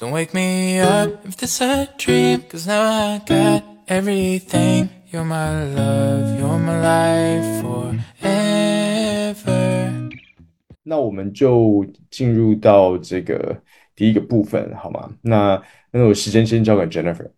Don't wake me up if this a dream, cause now I got everything. You're my love, you're my life forever. 那我们就进入到这个第一个部分，好吗？那那我时间先交给 Jennifer。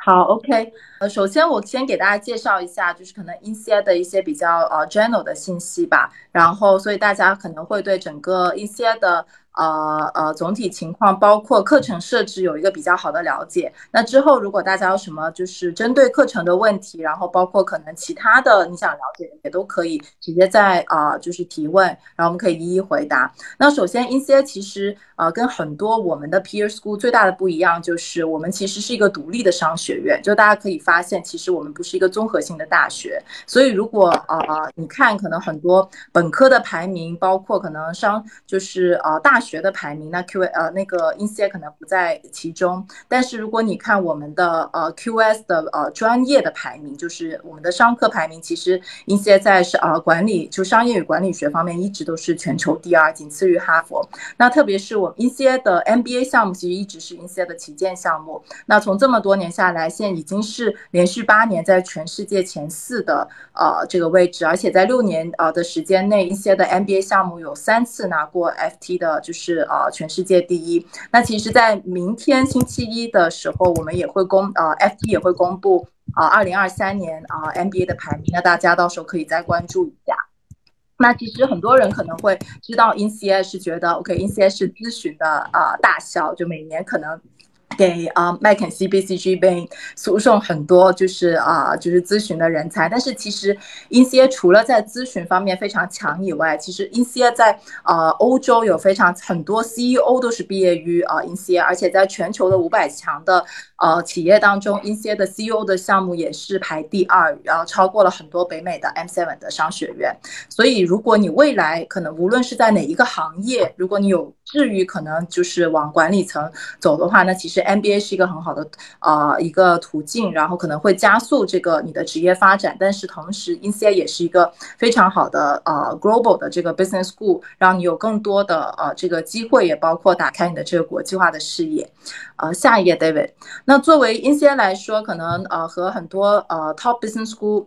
好，OK，呃，首先我先给大家介绍一下，就是可能 INSEAD 的一些比较呃 general 的信息吧。然后，所以大家可能会对整个 INSEAD 的呃呃总体情况，包括课程设置有一个比较好的了解。那之后，如果大家有什么就是针对课程的问题，然后包括可能其他的你想了解的，也都可以直接在啊就是提问，然后我们可以一一回答。那首先，INSEAD 其实呃跟很多我们的 peer school 最大的不一样，就是我们其实是一个独立的商学院。就大家可以发现，其实我们不是一个综合性的大学。所以，如果呃你看可能很多本科的排名，包括可能商就是呃大学学的排名，那 Q 呃那个 INSEA 可能不在其中。但是如果你看我们的呃 QS 的呃专业的排名，就是我们的商科排名，其实 INSEA 在是呃管理就商业与管理学方面一直都是全球第二，仅次于哈佛。那特别是我们 In C A 的 MBA 项目，其实一直是 INSEA 的旗舰项目。那从这么多年下来，现已经是连续八年在全世界前四的呃这个位置，而且在六年呃的时间内，In C A 的 MBA 项目有三次拿过 FT 的，就是呃全世界第一。那其实，在明天星期一的时候，我们也会公呃 FT 也会公布啊二零二三年啊 MBA 的排名，那大家到时候可以再关注一下。那其实很多人可能会知道 i n c a 是觉得 OK，INSEAD 是咨询的啊大校，就每年可能。给啊麦肯锡、BCG、Bain 输送很多就是啊就是咨询的人才，但是其实 INSEA 除了在咨询方面非常强以外，其实 INSEAD 在呃欧洲有非常很多 CEO 都是毕业于啊 INSEAD，而且在全球的五百强的呃企业当中，INSEA 的 CEO 的项目也是排第二，然后超过了很多北美的 M7 的商学院。所以如果你未来可能无论是在哪一个行业，如果你有至于可能就是往管理层走的话，那其实 MBA 是一个很好的呃一个途径，然后可能会加速这个你的职业发展。但是同时，INSEAD 也是一个非常好的呃 global 的这个 business school，让你有更多的呃这个机会，也包括打开你的这个国际化的视野。呃，下一页，David。那作为 INSEAD 来说，可能呃和很多呃 top business school，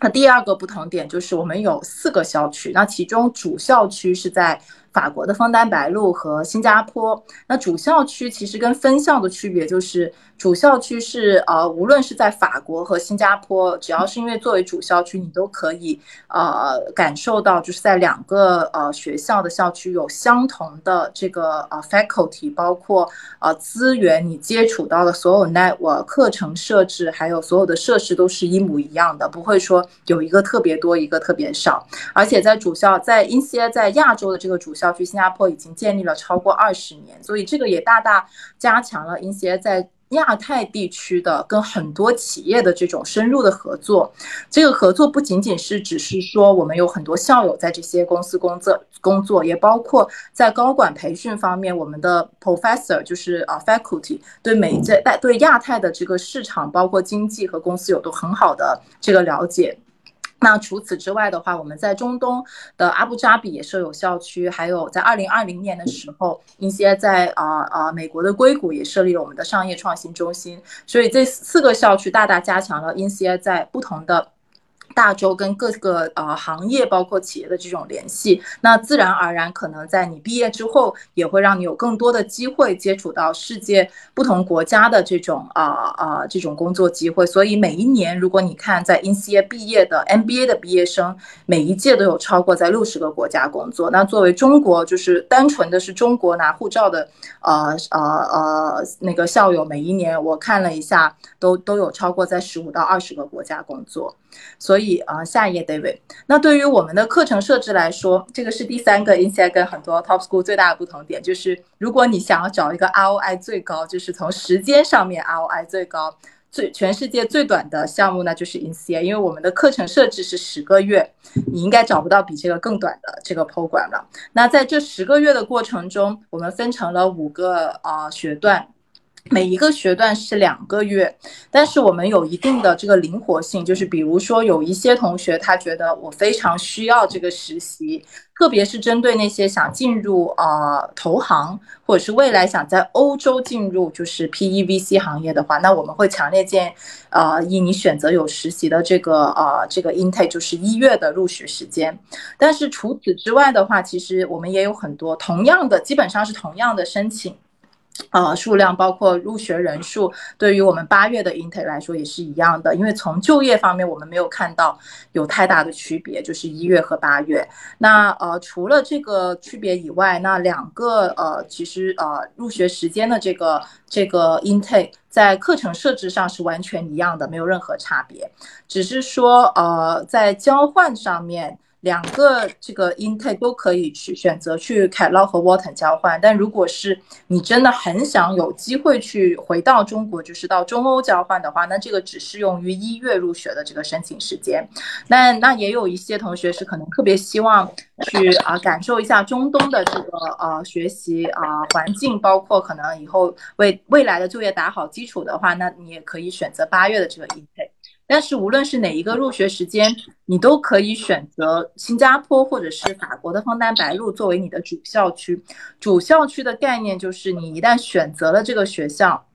那第二个不同点就是我们有四个校区，那其中主校区是在。法国的枫丹白露和新加坡，那主校区其实跟分校的区别就是。主校区是呃，无论是在法国和新加坡，只要是因为作为主校区，你都可以呃感受到，就是在两个呃学校的校区有相同的这个呃 faculty，包括呃资源，你接触到的所有 network 课程设置，还有所有的设施都是一模一样的，不会说有一个特别多，一个特别少。而且在主校，在一些在亚洲的这个主校区，新加坡已经建立了超过二十年，所以这个也大大加强了一些在。亚太地区的跟很多企业的这种深入的合作，这个合作不仅仅是只是说我们有很多校友在这些公司工作工作，也包括在高管培训方面，我们的 professor 就是啊 faculty 对美在对亚太的这个市场，包括经济和公司有都很好的这个了解。那除此之外的话，我们在中东的阿布扎比也设有校区，还有在二零二零年的时候，一些在啊啊美国的硅谷也设立了我们的商业创新中心，所以这四个校区大大加强了 INSEA 在不同的。大洲跟各个呃行业包括企业的这种联系，那自然而然可能在你毕业之后，也会让你有更多的机会接触到世界不同国家的这种啊啊这种工作机会。所以每一年，如果你看在 i n c a 毕业的 MBA 的毕业生，每一届都有超过在六十个国家工作。那作为中国，就是单纯的是中国拿护照的呃呃呃那个校友，每一年我看了一下，都都有超过在十五到二十个国家工作。所以啊，下一页，David。那对于我们的课程设置来说，这个是第三个 INSEAD 跟很多 Top School 最大的不同点，就是如果你想要找一个 ROI 最高，就是从时间上面 ROI 最高、最全世界最短的项目呢，就是 InCIA。因为我们的课程设置是十个月，你应该找不到比这个更短的这个 program 了。那在这十个月的过程中，我们分成了五个啊学段。每一个学段是两个月，但是我们有一定的这个灵活性，就是比如说有一些同学他觉得我非常需要这个实习，特别是针对那些想进入呃投行或者是未来想在欧洲进入就是 PEVC 行业的话，那我们会强烈建议呃以你选择有实习的这个呃这个 intake 就是一月的入学时间。但是除此之外的话，其实我们也有很多同样的，基本上是同样的申请。呃，数量包括入学人数，对于我们八月的 intake 来说也是一样的，因为从就业方面我们没有看到有太大的区别，就是一月和八月。那呃，除了这个区别以外，那两个呃，其实呃，入学时间的这个这个 intake 在课程设置上是完全一样的，没有任何差别，只是说呃，在交换上面。两个这个 intake 都可以去选择去凯劳和 Wharton 交换，但如果是你真的很想有机会去回到中国，就是到中欧交换的话，那这个只适用于一月入学的这个申请时间。那那也有一些同学是可能特别希望去啊感受一下中东的这个呃学习啊环境，包括可能以后为未来的就业打好基础的话，那你也可以选择八月的这个 intake。但是无论是哪一个入学时间，你都可以选择新加坡或者是法国的枫丹白露作为你的主校区。主校区的概念就是你一旦选择了这个学校。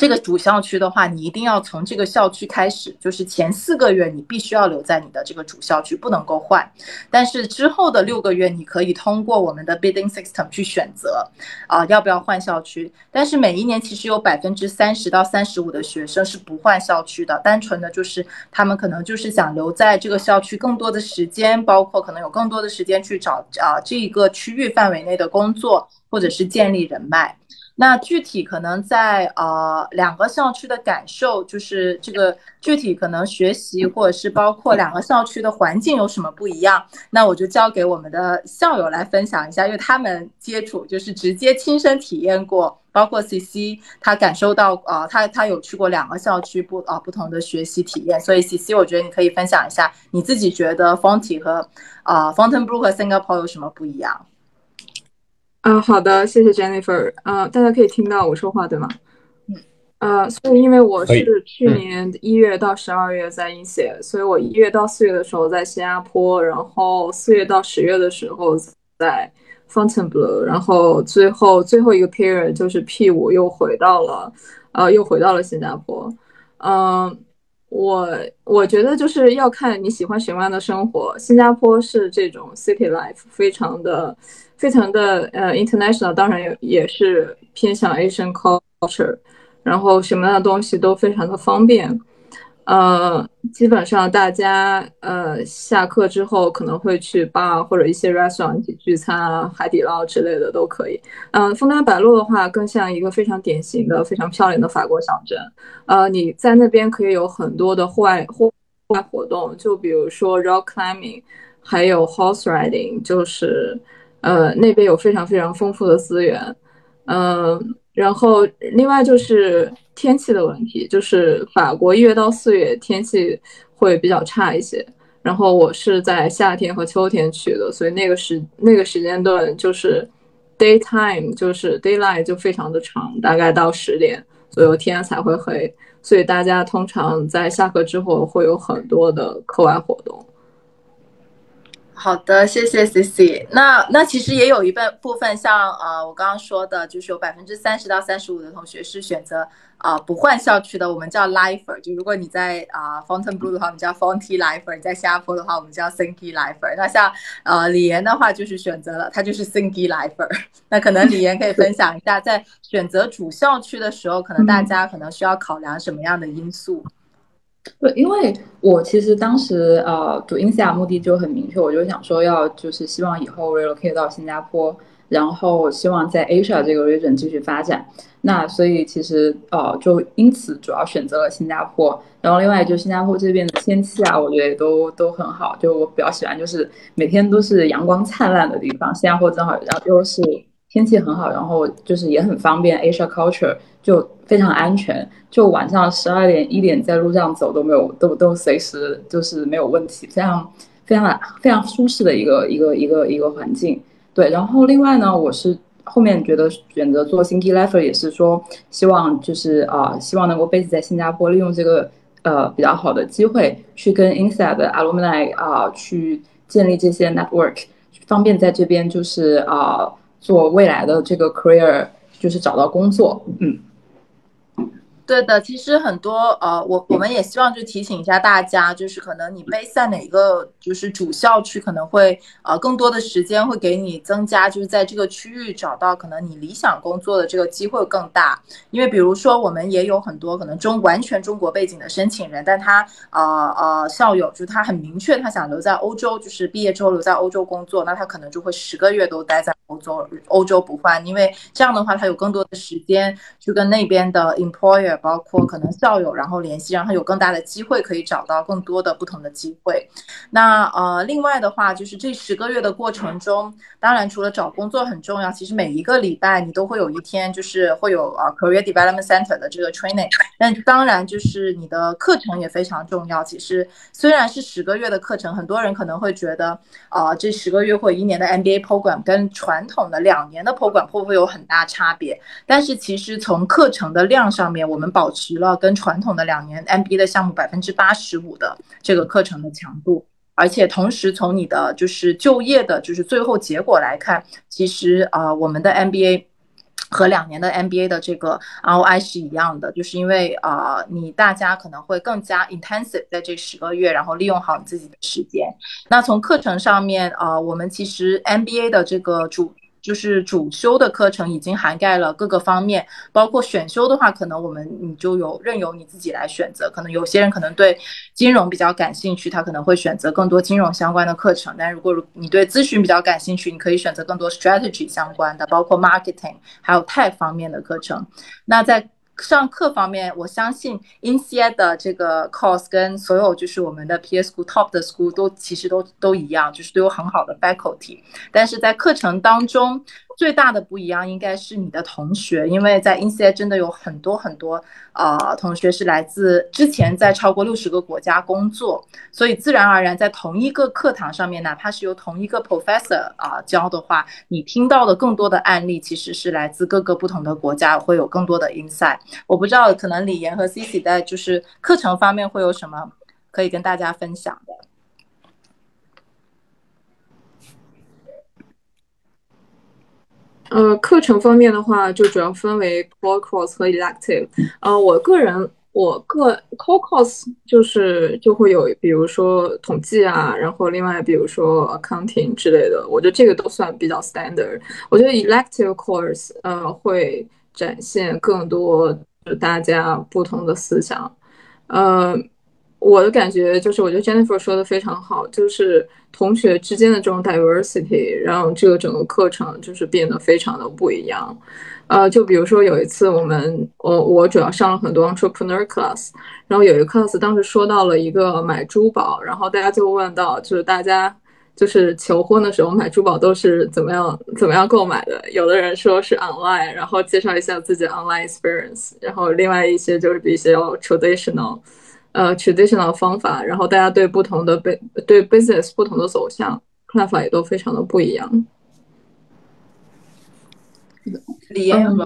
这个主校区的话，你一定要从这个校区开始，就是前四个月你必须要留在你的这个主校区，不能够换。但是之后的六个月，你可以通过我们的 bidding system 去选择，啊，要不要换校区？但是每一年其实有百分之三十到三十五的学生是不换校区的，单纯的就是他们可能就是想留在这个校区更多的时间，包括可能有更多的时间去找啊这一个区域范围内的工作，或者是建立人脉。那具体可能在呃两个校区的感受，就是这个具体可能学习或者是包括两个校区的环境有什么不一样，那我就交给我们的校友来分享一下，因为他们接触就是直接亲身体验过，包括 C C 他感受到呃他他有去过两个校区不啊不同的学习体验，所以 C C 我觉得你可以分享一下你自己觉得 Fonty 和啊 Fontainebleau 和 Singapore 有什么不一样。啊，好的，谢谢 Jennifer。呃，大家可以听到我说话对吗？嗯。呃，所以因为我是去年一月到十二月在 INSEAD，所以我一月到四月的时候在新加坡，然后四月到十月的时候在 Fontainebleau，然后最后最后一个 period 就是 P 五又回到了，呃，又回到了新加坡。嗯，我我觉得就是要看你喜欢什么样的生活。新加坡是这种 city life，非常的。非常的呃，international，当然也也是偏向 Asian culture，然后什么样的东西都非常的方便，呃，基本上大家呃下课之后可能会去 bar 或者一些 restaurant 一起聚餐啊，海底捞之类的都可以。嗯，枫丹白露的话更像一个非常典型的、非常漂亮的法国小镇。呃，你在那边可以有很多的户外户外活动，就比如说 rock climbing，还有 horse riding，就是。呃，那边有非常非常丰富的资源，嗯，然后另外就是天气的问题，就是法国一月到四月天气会比较差一些。然后我是在夏天和秋天去的，所以那个时那个时间段就是 daytime，就是 daylight 就非常的长，大概到十点左右天才会黑，所以大家通常在下课之后会有很多的课外活动。好的，谢谢 C C。那那其实也有一半部分，像呃我刚刚说的，就是有百分之三十到三十五的同学是选择啊不换校区的，我们叫 lifer。就如果你在啊 Fontainebleau 的话，我们叫 Fonty lifer；你在新加坡的话，我们叫 Sinky lifer。那像呃李岩的话，就是选择了他就是 Sinky lifer。那可能李岩可以分享一下，在选择主校区的时候，可能大家可能需要考量什么样的因素？对，因为我其实当时呃读 INSEAD 目的就很明确，我就想说要就是希望以后 relocate 到新加坡，然后希望在 Asia 这个 region 继续发展。那所以其实呃就因此主要选择了新加坡。然后另外就新加坡这边的天气啊，我觉得都都很好，就我比较喜欢就是每天都是阳光灿烂的地方。新加坡正好然后又是天气很好，然后就是也很方便 Asia culture。就非常安全，就晚上十二点一点在路上走都没有，都都随时就是没有问题，非常非常非常舒适的一个一个一个一个环境。对，然后另外呢，我是后面觉得选择做 Thinky Level 也是说希望就是啊，希望能够 base 在新加坡，利用这个呃比较好的机会去跟 Inside 的 Alumni 啊去建立这些 network，方便在这边就是啊做未来的这个 career，就是找到工作，嗯。对的，其实很多呃，我我们也希望就提醒一下大家，就是可能你背在哪个就是主校区，可能会呃更多的时间会给你增加，就是在这个区域找到可能你理想工作的这个机会更大。因为比如说我们也有很多可能中完全中国背景的申请人，但他呃呃校友就他很明确他想留在欧洲，就是毕业之后留在欧洲工作，那他可能就会十个月都待在欧洲，欧洲不换，因为这样的话他有更多的时间去跟那边的 employer。包括可能校友，然后联系，让他有更大的机会可以找到更多的不同的机会。那呃，另外的话，就是这十个月的过程中，当然除了找工作很重要，其实每一个礼拜你都会有一天，就是会有呃 career development center 的这个 training。但当然就是你的课程也非常重要。其实虽然是十个月的课程，很多人可能会觉得，呃，这十个月或一年的 MBA program 跟传统的两年的 program 会不会有很大差别？但是其实从课程的量上面，我们保持了跟传统的两年 MBA 的项目百分之八十五的这个课程的强度，而且同时从你的就是就业的，就是最后结果来看，其实呃我们的 MBA 和两年的 MBA 的这个 ROI 是一样的，就是因为呃你大家可能会更加 intensive 在这十个月，然后利用好你自己的时间。那从课程上面呃我们其实 MBA 的这个主。就是主修的课程已经涵盖了各个方面，包括选修的话，可能我们你就有任由你自己来选择。可能有些人可能对金融比较感兴趣，他可能会选择更多金融相关的课程。但如果你对咨询比较感兴趣，你可以选择更多 strategy 相关的，包括 marketing 还有 tech 方面的课程。那在上课方面，我相信 i n c i a 的这个 course 跟所有就是我们的 PS School top 的 school 都其实都都一样，就是都有很好的 faculty，但是在课程当中。最大的不一样应该是你的同学，因为在 INSEA 真的有很多很多呃同学是来自之前在超过六十个国家工作，所以自然而然在同一个课堂上面，哪怕是由同一个 professor 啊教的话，你听到的更多的案例其实是来自各个不同的国家，会有更多的 insight。我不知道可能李岩和 Cici 在就是课程方面会有什么可以跟大家分享的。呃，课程方面的话，就主要分为 core course 和 elective。呃，我个人，我个 core course 就是就会有，比如说统计啊，然后另外比如说 accounting 之类的，我觉得这个都算比较 standard。我觉得 elective course 呃会展现更多大家不同的思想，呃。我的感觉就是，我觉得 Jennifer 说的非常好，就是同学之间的这种 diversity，让这个整个课程就是变得非常的不一样。呃，就比如说有一次我们，我我主要上了很多 entrepreneur class，然后有一个 class 当时说到了一个买珠宝，然后大家就问到，就是大家就是求婚的时候买珠宝都是怎么样怎么样购买的？有的人说是 online，然后介绍一下自己 online experience，然后另外一些就是比较 traditional。呃，traditional 方法，然后大家对不同的 b 对 business 不同的走向看法也都非常的不一样。李岩吗？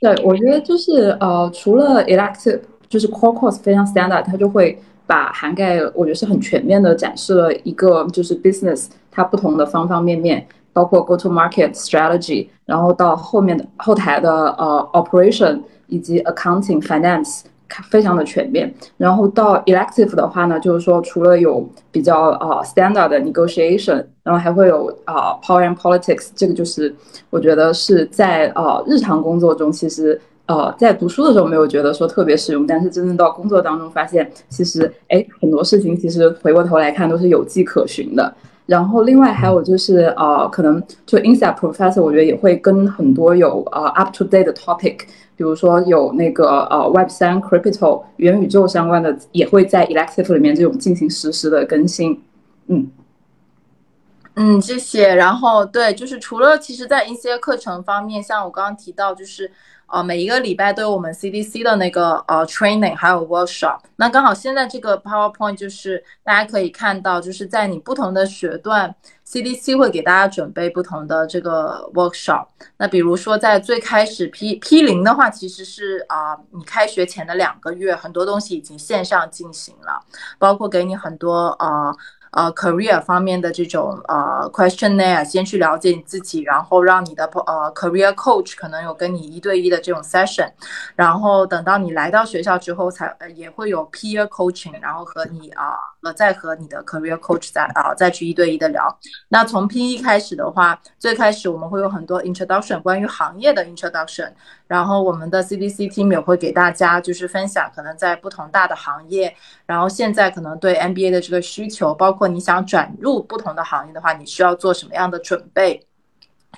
对，我觉得就是呃，除了 elective，就是 core course 非常 standard，它就会把涵盖，我觉得是很全面的展示了一个就是 business 它不同的方方面面，包括 go to market strategy，然后到后面的后台的呃 operation 以及 accounting finance。非常的全面，然后到 elective 的话呢，就是说除了有比较啊 standard 的 negotiation，然后还会有啊 power and politics，这个就是我觉得是在啊日常工作中，其实呃在读书的时候没有觉得说特别实用，但是真正到工作当中发现，其实哎很多事情其实回过头来看都是有迹可循的。然后另外还有就是呃可能就 inside professor，我觉得也会跟很多有呃 up to date 的 topic。比如说有那个呃 Web 三 Crypto 元宇宙相关的，也会在 Elective 里面这种进行实时的更新，嗯，嗯，谢谢。然后对，就是除了其实，在一些课程方面，像我刚刚提到，就是呃，每一个礼拜都有我们 CDC 的那个呃 training，还有 workshop。那刚好现在这个 PowerPoint 就是大家可以看到，就是在你不同的学段，CDC 会给大家准备不同的这个 workshop。那比如说在最开始 P P 零的话，其实是啊，你开学前的两个月，很多东西已经线上进行了，包括给你很多啊。呃，career 方面的这种呃 questionnaire，先去了解你自己，然后让你的呃 career coach 可能有跟你一对一的这种 session，然后等到你来到学校之后，才呃也会有 peer coaching，然后和你啊呃再和你的 career coach 再啊再去一对一的聊。那从 P 一开始的话，最开始我们会有很多 introduction 关于行业的 introduction。然后我们的 CDC team 也会给大家就是分享，可能在不同大的行业，然后现在可能对 MBA 的这个需求，包括你想转入不同的行业的话，你需要做什么样的准备。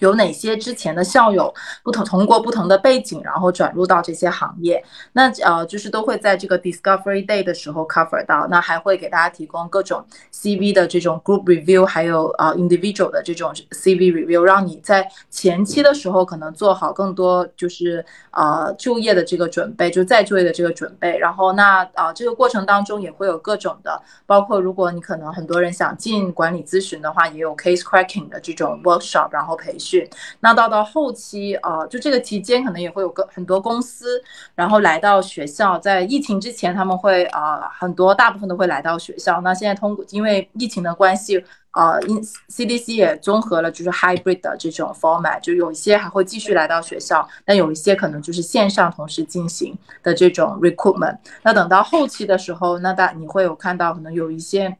有哪些之前的校友不同通过不同的背景，然后转入到这些行业？那呃，就是都会在这个 Discovery Day 的时候 cover 到。那还会给大家提供各种 CV 的这种 group review，还有呃 individual 的这种 CV review，让你在前期的时候可能做好更多就是呃就业的这个准备，就再就业的这个准备。然后那啊这个过程当中也会有各种的，包括如果你可能很多人想进管理咨询的话，也有 case cracking 的这种 workshop，然后培训。那到到后期，呃，就这个期间可能也会有个很多公司，然后来到学校。在疫情之前，他们会呃很多大部分都会来到学校。那现在通过因为疫情的关系，呃，因 CDC 也综合了就是 hybrid 的这种 format，就有一些还会继续来到学校，但有一些可能就是线上同时进行的这种 recruitment。那等到后期的时候，那大你会有看到可能有一些。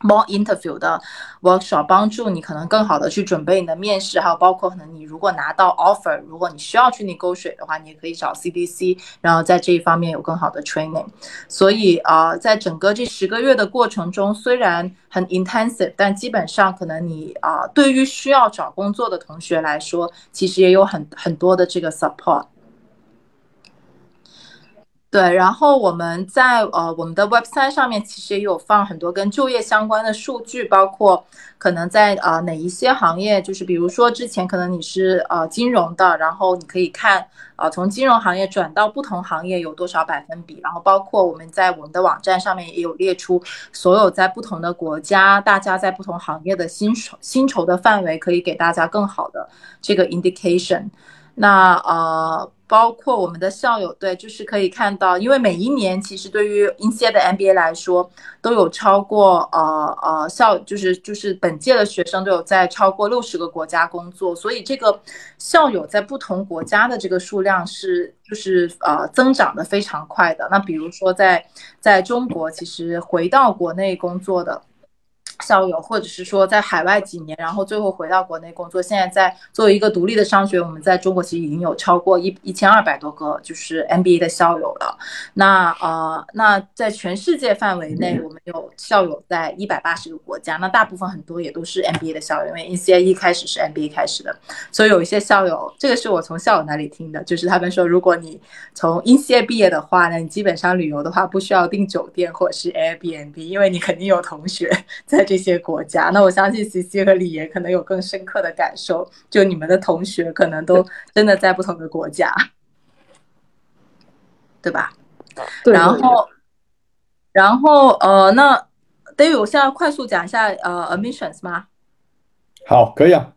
More interview 的 workshop 帮助你可能更好的去准备你的面试，还有包括可能你如果拿到 offer，如果你需要去 negotiate 的话，你也可以找 CDC，然后在这一方面有更好的 training。所以啊，在整个这十个月的过程中，虽然很 intensive，但基本上可能你啊，对于需要找工作的同学来说，其实也有很很多的这个 support。对，然后我们在呃我们的 website 上面其实也有放很多跟就业相关的数据，包括可能在呃哪一些行业，就是比如说之前可能你是呃金融的，然后你可以看呃从金融行业转到不同行业有多少百分比，然后包括我们在我们的网站上面也有列出所有在不同的国家大家在不同行业的薪酬薪酬的范围，可以给大家更好的这个 indication。那呃。包括我们的校友，对，就是可以看到，因为每一年其实对于 i n s 的 MBA 来说，都有超过呃呃校，就是就是本届的学生都有在超过六十个国家工作，所以这个校友在不同国家的这个数量是就是呃增长的非常快的。那比如说在在中国，其实回到国内工作的。校友，或者是说在海外几年，然后最后回到国内工作。现在在作为一个独立的商学，我们在中国其实已经有超过一一千二百多个就是 MBA 的校友了。那呃，那在全世界范围内，我们有校友在一百八十个国家。那大部分很多也都是 MBA 的校友，因为 ECA 一开始是 MBA 开始的，所以有一些校友，这个是我从校友那里听的，就是他们说，如果你从 ECA 毕业的话呢，你基本上旅游的话不需要订酒店或者是 Airbnb，因为你肯定有同学 在。这些国家，那我相信 C C 和李岩可能有更深刻的感受。就你们的同学可能都真的在不同的国家，对吧？对。然后，然后呃，那 David，我现在快速讲一下呃 admissions 吗？好，可以啊。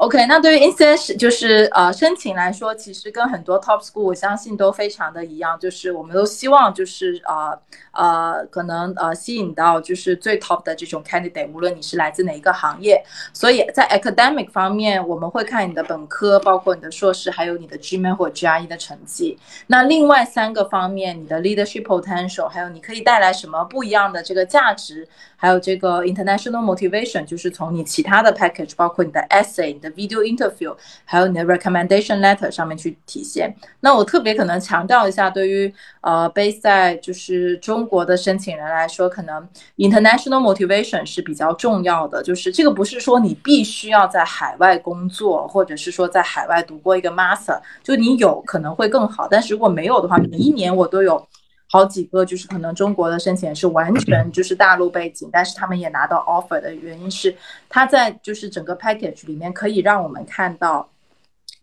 OK，那对于 i n s e n 就是呃申请来说，其实跟很多 top school 我相信都非常的一样，就是我们都希望就是呃呃可能呃吸引到就是最 top 的这种 candidate，无论你是来自哪一个行业。所以在 academic 方面，我们会看你的本科，包括你的硕士，还有你的 GMA 或 GRE 的成绩。那另外三个方面，你的 leadership potential，还有你可以带来什么不一样的这个价值，还有这个 international motivation，就是从你其他的 package，包括你的 essay 的。Video interview，还有你的 recommendation letter 上面去体现。那我特别可能强调一下，对于呃 base 在就是中国的申请人来说，可能 international motivation 是比较重要的。就是这个不是说你必须要在海外工作，或者是说在海外读过一个 master，就你有可能会更好。但是如果没有的话，每一年我都有。好几个就是可能中国的申请人是完全 就是大陆背景，但是他们也拿到 offer 的原因是，他在就是整个 package 里面可以让我们看到，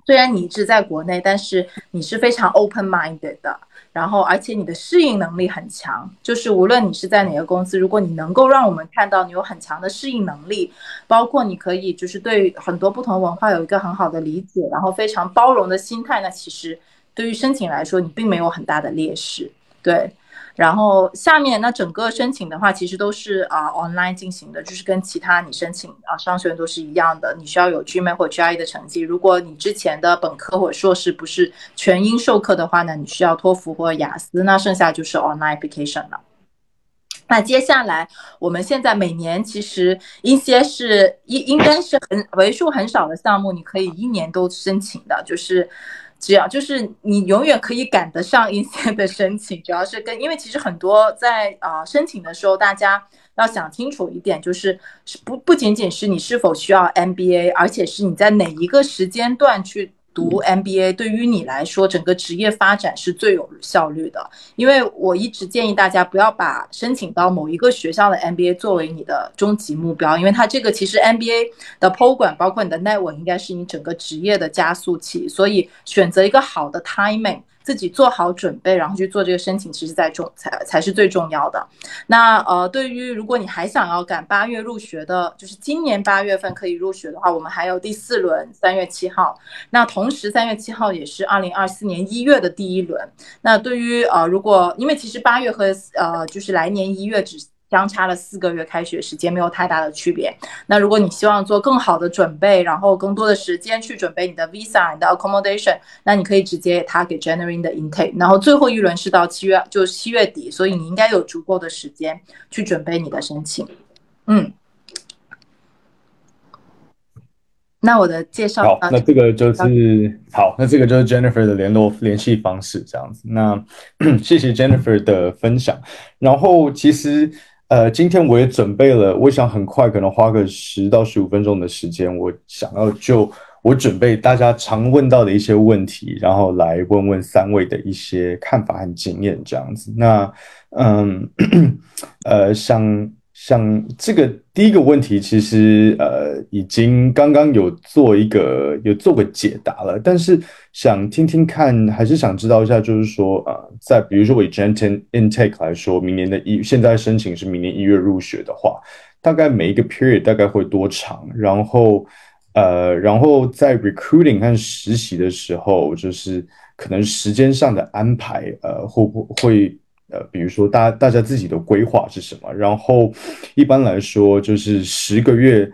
虽然你一直在国内，但是你是非常 open minded 的。然后，而且你的适应能力很强，就是无论你是在哪个公司，如果你能够让我们看到你有很强的适应能力，包括你可以就是对很多不同文化有一个很好的理解，然后非常包容的心态，那其实对于申请来说，你并没有很大的劣势，对。然后下面那整个申请的话，其实都是啊 online 进行的，就是跟其他你申请啊商学院都是一样的。你需要有 GMA 或 GRE 的成绩。如果你之前的本科或硕士不是全英授课的话呢，你需要托福或雅思。那剩下就是 online application 了。那接下来我们现在每年其实一些是应应该是很为数很少的项目，你可以一年都申请的，就是。只要就是你永远可以赶得上一些的申请，主要是跟因为其实很多在啊申请的时候，大家要想清楚一点，就是是不不仅仅是你是否需要 MBA，而且是你在哪一个时间段去。读 MBA 对于你来说，整个职业发展是最有效率的。因为我一直建议大家不要把申请到某一个学校的 MBA 作为你的终极目标，因为它这个其实 MBA 的 program 包括你的 network 应该是你整个职业的加速器，所以选择一个好的 timing。自己做好准备，然后去做这个申请，其实在重才才是最重要的。那呃，对于如果你还想要赶八月入学的，就是今年八月份可以入学的话，我们还有第四轮，三月七号。那同时三月七号也是二零二四年一月的第一轮。那对于呃，如果因为其实八月和呃就是来年一月只。相差了四个月开学时间，没有太大的区别。那如果你希望做更好的准备，然后更多的时间去准备你的 visa、你的 accommodation，那你可以直接他给 January 的 intake。然后最后一轮是到七月，就七月底，所以你应该有足够的时间去准备你的申请。嗯，那我的介绍好，那这个就是好，那这个就是 Jennifer 的联络联系方式，这样子。那 谢谢 Jennifer 的分享。然后其实。呃，今天我也准备了，我想很快可能花个十到十五分钟的时间，我想要就我准备大家常问到的一些问题，然后来问问三位的一些看法和经验这样子。那嗯，呃，像。像这个第一个问题，其实呃已经刚刚有做一个有做个解答了，但是想听听看，还是想知道一下，就是说呃，在比如说以 Gentle Intake 来说，明年的一现在申请是明年一月入学的话，大概每一个 period 大概会多长？然后呃，然后在 recruiting 和实习的时候，就是可能时间上的安排，呃，会不会？呃，比如说大大家自己的规划是什么？然后一般来说就是十个月，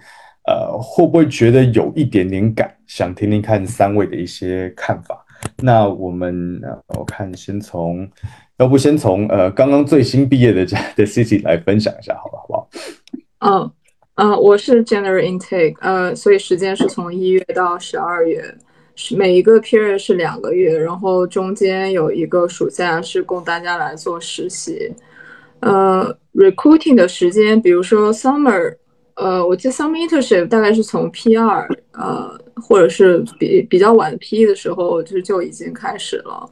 呃，会不会觉得有一点点赶？想听听看三位的一些看法。那我们我看先从，要不先从呃刚刚最新毕业的这的 Cici 来分享一下，好不好？不好？嗯嗯，我是 January intake，呃，所以时间是从一月到十二月。是每一个 period 是两个月，然后中间有一个暑假是供大家来做实习。呃，recruiting 的时间，比如说 summer，呃，我记得 summer internship 大概是从 P 二，呃，或者是比比较晚 P 一的时候就是就已经开始了。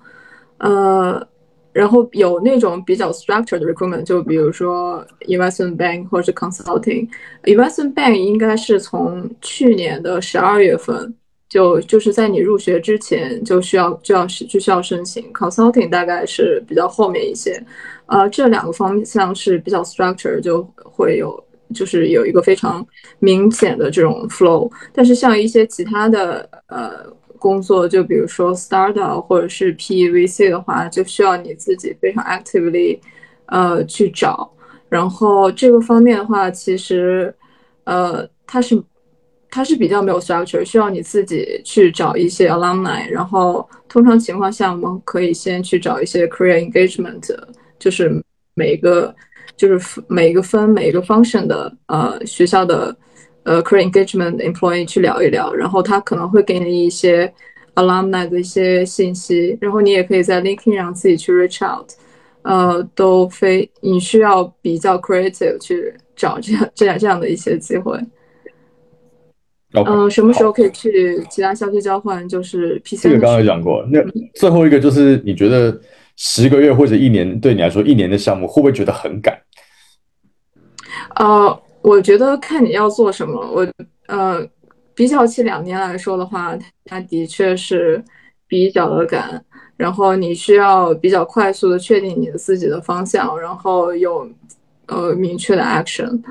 呃，然后有那种比较 structured 的 recruitment，就比如说 investment bank 或者是 consulting。investment bank 应该是从去年的十二月份。就就是在你入学之前就需要就要就需要申请 consulting，大概是比较后面一些，呃，这两个方向是比较 structure，就会有就是有一个非常明显的这种 flow。但是像一些其他的呃工作，就比如说 startup 或者是 PVC 的话，就需要你自己非常 actively 呃去找。然后这个方面的话，其实呃它是。它是比较没有 structure，需要你自己去找一些 alumni，然后通常情况下，我们可以先去找一些 career engagement，就是每一个就是每一个分每一个 function 的呃学校的呃 career engagement employee 去聊一聊，然后他可能会给你一些 alumni 的一些信息，然后你也可以在 LinkedIn 上自己去 reach out，呃，都非你需要比较 creative 去找这样这样这样的一些机会。嗯，什么时候可以去其他校区交换？就是 P 三。这个刚刚讲过。那最后一个就是，你觉得十个月或者一年对你来说一年的项目，会不会觉得很赶？呃，我觉得看你要做什么。我呃，比较起两年来说的话，它的确是比较的赶。然后你需要比较快速的确定你的自己的方向，然后有呃明确的 action。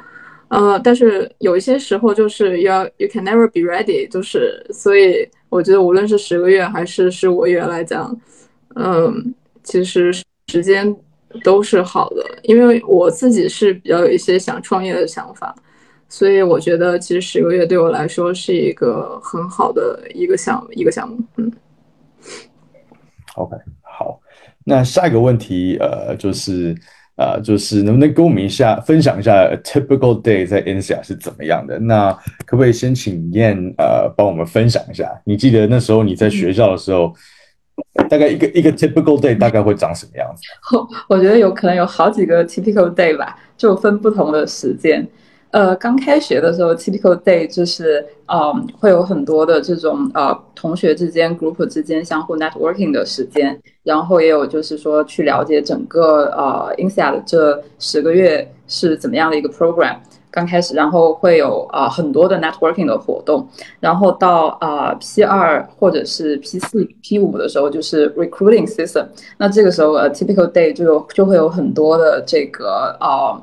呃，但是有一些时候就是要 you can never be ready，就是所以我觉得无论是十个月还是十五个月来讲，嗯，其实时间。都是好的，因为我自己是比较有一些想创业的想法，所以我觉得其实十个月对我来说是一个很好的一个项一个项目。嗯，OK，好，那下一个问题，呃，就是呃，就是能不能跟我们一下分享一下 typical day 在 Insia 是怎么样的？那可不可以先请燕呃帮我们分享一下？你记得那时候你在学校的时候？大概一个一个 typical day 大概会长什么样子？我觉得有可能有好几个 typical day 吧，就分不同的时间。呃，刚开学的时候，typical day 就是嗯，会有很多的这种呃同学之间 group 之间相互 networking 的时间，然后也有就是说去了解整个呃 INSEAD 的这十个月是怎么样的一个 program。刚开始，然后会有啊很多的 networking 的活动，然后到啊 P 二或者是 P 四、P 五的时候，就是 recruiting season。那这个时候呃 typical day 就有就会有很多的这个啊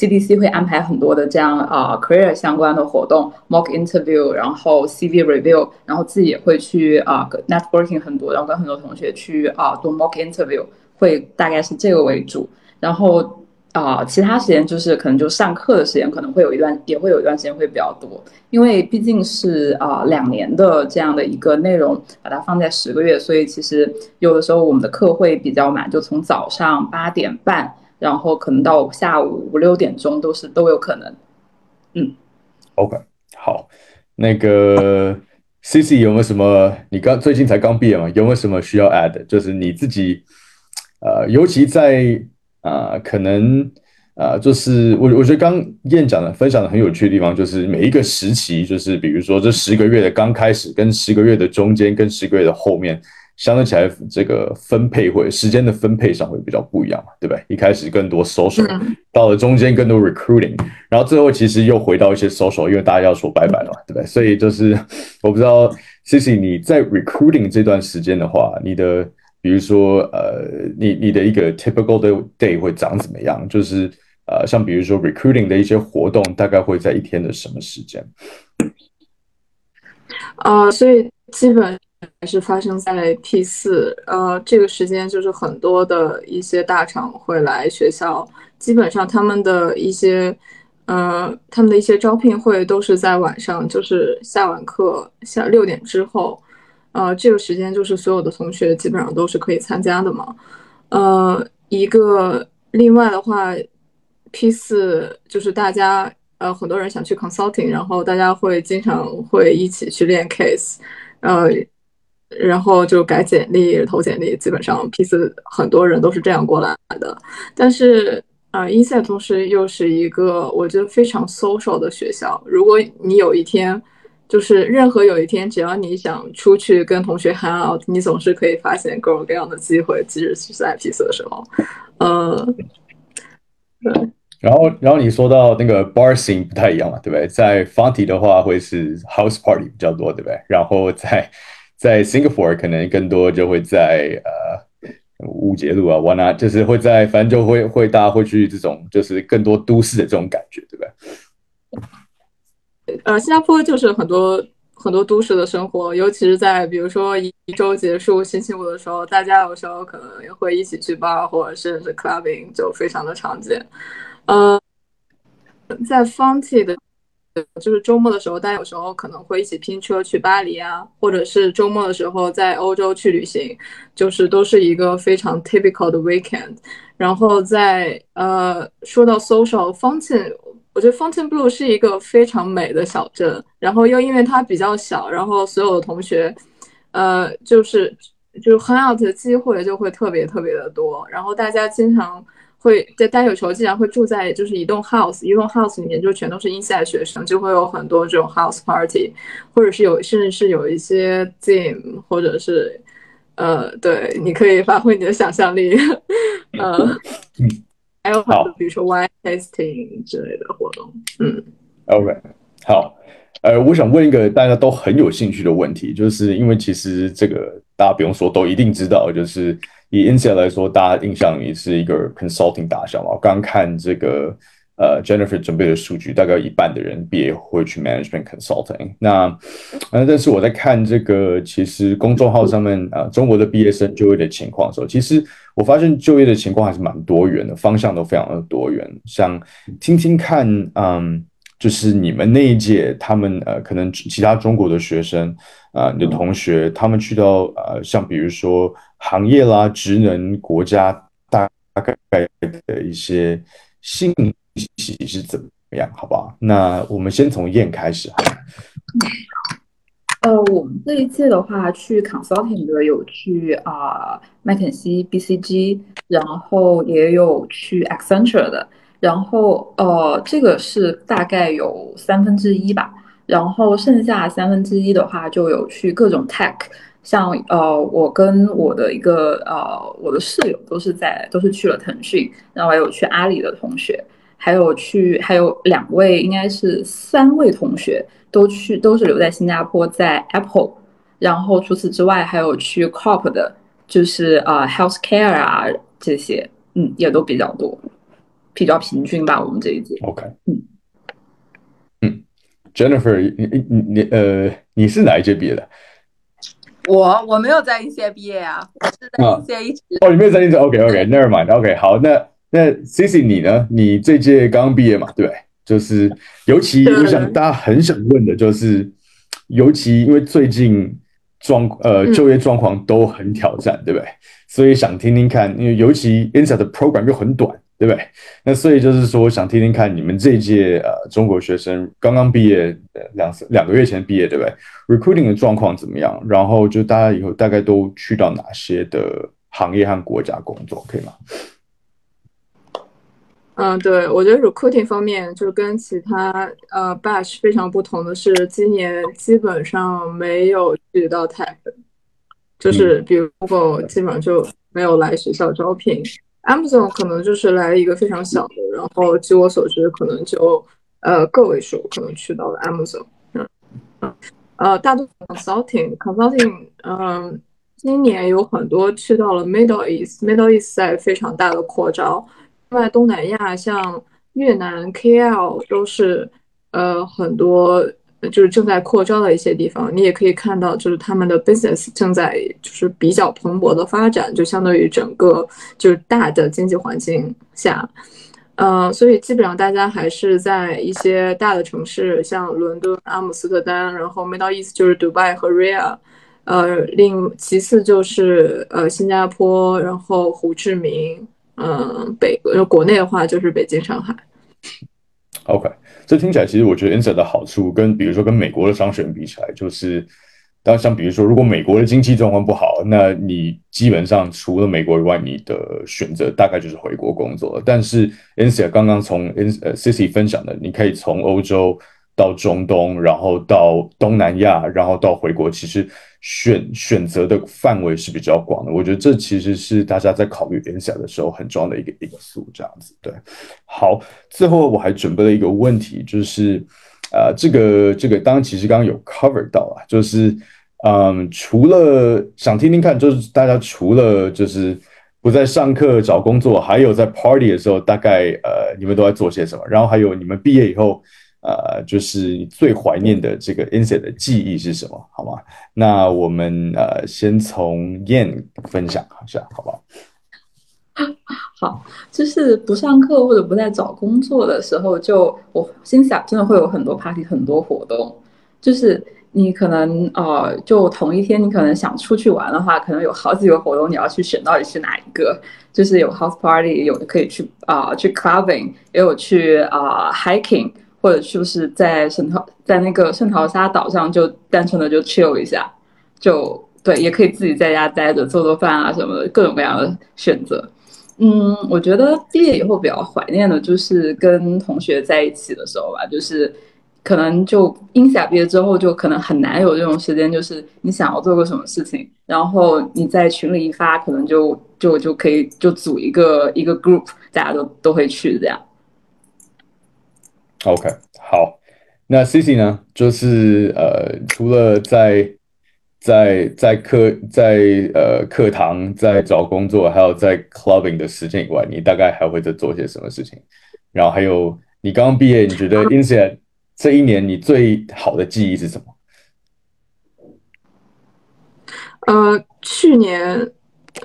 CDC 会安排很多的这样啊 career 相关的活动，mock interview，然后 CV review，然后自己也会去啊 networking 很多，然后跟很多同学去啊做 mock interview，会大概是这个为主，然后。啊，其他时间就是可能就上课的时间，可能会有一段，也会有一段时间会比较多，因为毕竟是啊两年的这样的一个内容，把它放在十个月，所以其实有的时候我们的课会比较满，就从早上八点半，然后可能到下午五六点钟都是都有可能。嗯，OK，好，那个 C C 有没有什么？你刚最近才刚毕业嘛，有没有什么需要 add？就是你自己，呃，尤其在。啊，可能啊，就是我我觉得刚燕讲的分享的很有趣的地方，就是每一个时期，就是比如说这十个月的刚开始，跟十个月的中间，跟十个月的后面，相对起来，这个分配或者时间的分配上会比较不一样嘛，对不对？一开始更多 social，到了中间更多 recruiting，然后最后其实又回到一些 social，因为大家要说拜拜了嘛，对不对？所以就是我不知道，Cici 你在 recruiting 这段时间的话，你的。比如说，呃，你你的一个 typical 的 day 会长怎么样？就是呃，像比如说 recruiting 的一些活动，大概会在一天的什么时间？呃，所以基本还还是发生在 P 四，呃，这个时间就是很多的一些大厂会来学校，基本上他们的一些，呃，他们的一些招聘会都是在晚上，就是下完课下六点之后。呃，这个时间就是所有的同学基本上都是可以参加的嘛。呃，一个另外的话，P 四就是大家呃很多人想去 consulting，然后大家会经常会一起去练 case，呃，然后就改简历、投简历，基本上 P 四很多人都是这样过来的。但是啊，inside 同时又是一个我觉得非常 social 的学校，如果你有一天。就是任何有一天，只要你想出去跟同学 hang out，你总是可以发现各种各样的机会，即使是在 P 四的时候。嗯，对。然后，然后你说到那个 bar scene 不太一样嘛，对不对？在 Fonty 的话会是 house party 比较多，对不对？然后在在 Singapore 可能更多就会在呃五节路啊，One 就是会在，反正就会会大家会去这种就是更多都市的这种感觉，对不对？呃，新加坡就是很多很多都市的生活，尤其是在比如说一周结束星期五的时候，大家有时候可能也会一起去 bar 或者是 clubbing，就非常的常见。呃，在 Fonty 的，就是周末的时候，大家有时候可能会一起拼车去巴黎啊，或者是周末的时候在欧洲去旅行，就是都是一个非常 typical 的 weekend。然后在呃，说到 social，Fonty。我觉得 fountain blue 是一个非常美的小镇，然后又因为它比较小，然后所有的同学，呃，就是就 hang out 的机会就会特别特别的多，然后大家经常会在大家有时候竟然会住在就是一栋 house，一栋 house 里面就全都是 inside 学生，就会有很多这种 house party，或者是有甚至是有一些 team，或者是呃，对，你可以发挥你的想象力，呃，还有很多，比如说 wine tasting 之类的活动，嗯，OK，好，呃，我想问一个大家都很有兴趣的问题，就是因为其实这个大家不用说都一定知道，就是以 i n s i a 来说，大家印象里是一个 consulting 大小嘛，我刚看这个。呃，Jennifer 准备的数据，大概一半的人毕业会去 management consulting。那，呃，但是我在看这个，其实公众号上面啊，中国的毕业生就业的情况的时候，其实我发现就业的情况还是蛮多元的，方向都非常的多元。想听听看，嗯，就是你们那一届，他们呃，可能其他中国的学生啊，你的同学，他们去到呃，像比如说行业啦、职能、国家，大概的一些性。是怎么样？好不好？那我们先从燕开始。呃，我们这一届的话，去 consulting 的有去啊麦肯锡、BCG，然后也有去 Accenture 的，然后呃，这个是大概有三分之一吧。然后剩下三分之一的话，就有去各种 tech，像呃，我跟我的一个呃我的室友都是在都是去了腾讯，然后还有去阿里的同学。还有去，还有两位，应该是三位同学都去，都是留在新加坡，在 Apple。然后除此之外，还有去 Corp 的，就是啊，Healthcare 啊这些，嗯，也都比较多，比较平均吧。我们这一届。OK，嗯嗯，Jennifer，你你你呃，你是哪一届毕业的？我我没有在一些毕业啊，我是在一些一直。哦，你没有在一些？OK OK，Never mind。OK，好，那。那 Cici 你呢？你这届刚刚毕业嘛？对就是尤其我想大家很想问的就是，尤其因为最近状呃就业状况都很挑战，对不对？所以想听听看，因为尤其 Insight 的 program 又很短，对不对？那所以就是说想听听看你们这一届呃中国学生刚刚毕业两两个月前毕业，对不对？Recruiting 的状况怎么样？然后就大家以后大概都去到哪些的行业和国家工作，可以吗？嗯，对，我觉得 recruiting 方面就是跟其他呃 batch 非常不同的是，今年基本上没有去到 tech，就是比如 Google 基本上就没有来学校招聘，Amazon 可能就是来一个非常小的，然后据我所知，可能就呃个位数可能去到了 Amazon，嗯嗯，呃，大多 consulting consulting，嗯，今年有很多去到了 Middle East，Middle East 在非常大的扩招。另外，东南亚像越南、KL 都是呃很多就是正在扩招的一些地方。你也可以看到，就是他们的 business 正在就是比较蓬勃的发展，就相对于整个就是大的经济环境下，呃，所以基本上大家还是在一些大的城市，像伦敦、阿姆斯特丹，然后 Middle East 就是 Dubai 和 Ria，呃，另其次就是呃新加坡，然后胡志明。嗯，北国内的话就是北京、上海。OK，这听起来其实我觉得 Insa 的好处跟比如说跟美国的商学院比起来，就是当像比如说如果美国的经济状况不好，那你基本上除了美国以外，你的选择大概就是回国工作。但是 Insa 刚刚从 In 呃 Cici 分享的，你可以从欧洲。到中东，然后到东南亚，然后到回国，其实选选择的范围是比较广的。我觉得这其实是大家在考虑联想的时候很重要的一个因素。这样子，对。好，最后我还准备了一个问题，就是呃，这个这个，当然其实刚刚有 cover 到啊，就是嗯，除了想听听看，就是大家除了就是不在上课找工作，还有在 party 的时候，大概呃，你们都在做些什么？然后还有你们毕业以后。呃，就是最怀念的这个 insect 的记忆是什么？好吗？那我们呃，先从 yan 分享一下，好不好？好，就是不上课或者不在找工作的时候，就我心想，真的会有很多 party，很多活动。就是你可能呃，就同一天，你可能想出去玩的话，可能有好几个活动，你要去选到底是哪一个。就是有 house party，有的可以去啊，去 clubbing，也有去啊 hiking。或者就是在圣淘在那个圣淘沙岛上，就单纯的就 chill 一下，就对，也可以自己在家待着做做饭啊什么的，各种各样的选择。嗯，我觉得毕业以后比较怀念的就是跟同学在一起的时候吧，就是可能就应下毕业之后，就可能很难有这种时间，就是你想要做个什么事情，然后你在群里一发，可能就就就可以就组一个一个 group，大家都都会去这样。OK，好，那 Cici 呢？就是呃，除了在在在课在呃课堂在找工作，还有在 clubbing 的时间以外，你大概还会在做些什么事情？然后还有你刚刚毕业，你觉得 Insia 这一年你最好的记忆是什么？呃，去年。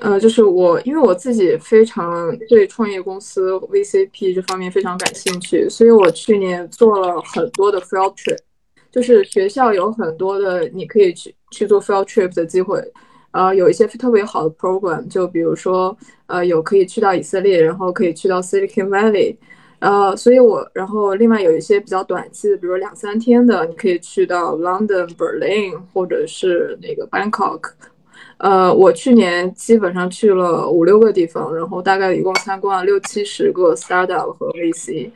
呃，就是我，因为我自己非常对创业公司 VCP 这方面非常感兴趣，所以我去年做了很多的 field trip，就是学校有很多的你可以去去做 field trip 的机会，呃，有一些特别好的 program，就比如说，呃，有可以去到以色列，然后可以去到 Silicon Valley，呃，所以我，然后另外有一些比较短期的，比如两三天的，你可以去到 London、Berlin 或者是那个 Bangkok。呃，我去年基本上去了五六个地方，然后大概一共参观了六七十个 startup 和 VC。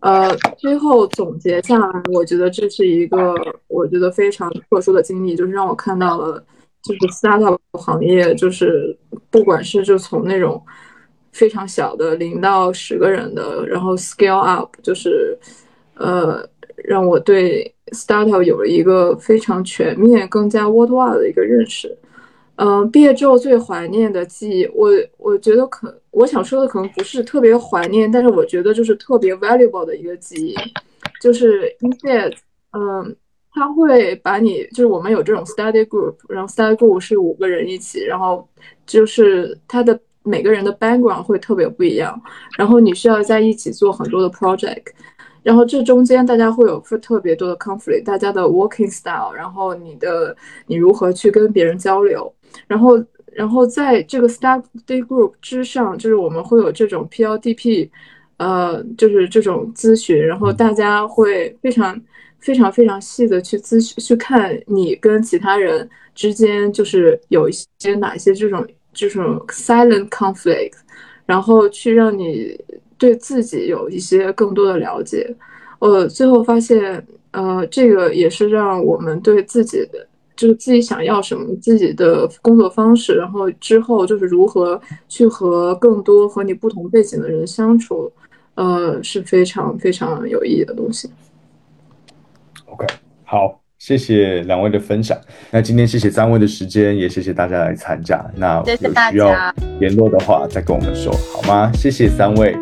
呃，最后总结下来，我觉得这是一个我觉得非常特殊的经历，就是让我看到了，就是 startup 行业，就是不管是就从那种非常小的零到十个人的，然后 scale up，就是呃，让我对 startup 有了一个非常全面、更加 worldwide 的一个认识。嗯，毕业之后最怀念的记忆，我我觉得可我想说的可能不是特别怀念，但是我觉得就是特别 valuable 的一个记忆，就是因为嗯，他会把你就是我们有这种 study group，然后 study group 是五个人一起，然后就是他的每个人的 background 会特别不一样，然后你需要在一起做很多的 project。然后这中间大家会有特别多的 conflict，大家的 working style，然后你的你如何去跟别人交流，然后然后在这个 study group 之上，就是我们会有这种 PLDP，呃，就是这种咨询，然后大家会非常非常非常细的去咨询，去看你跟其他人之间就是有一些哪些这种这种 silent conflict，然后去让你。对自己有一些更多的了解，呃，最后发现，呃，这个也是让我们对自己的，就是自己想要什么，自己的工作方式，然后之后就是如何去和更多和你不同背景的人相处，呃，是非常非常有意义的东西。OK，好。谢谢两位的分享。那今天谢谢三位的时间，也谢谢大家来参加。那有需要联络的话，再跟我们说好吗？谢谢三位。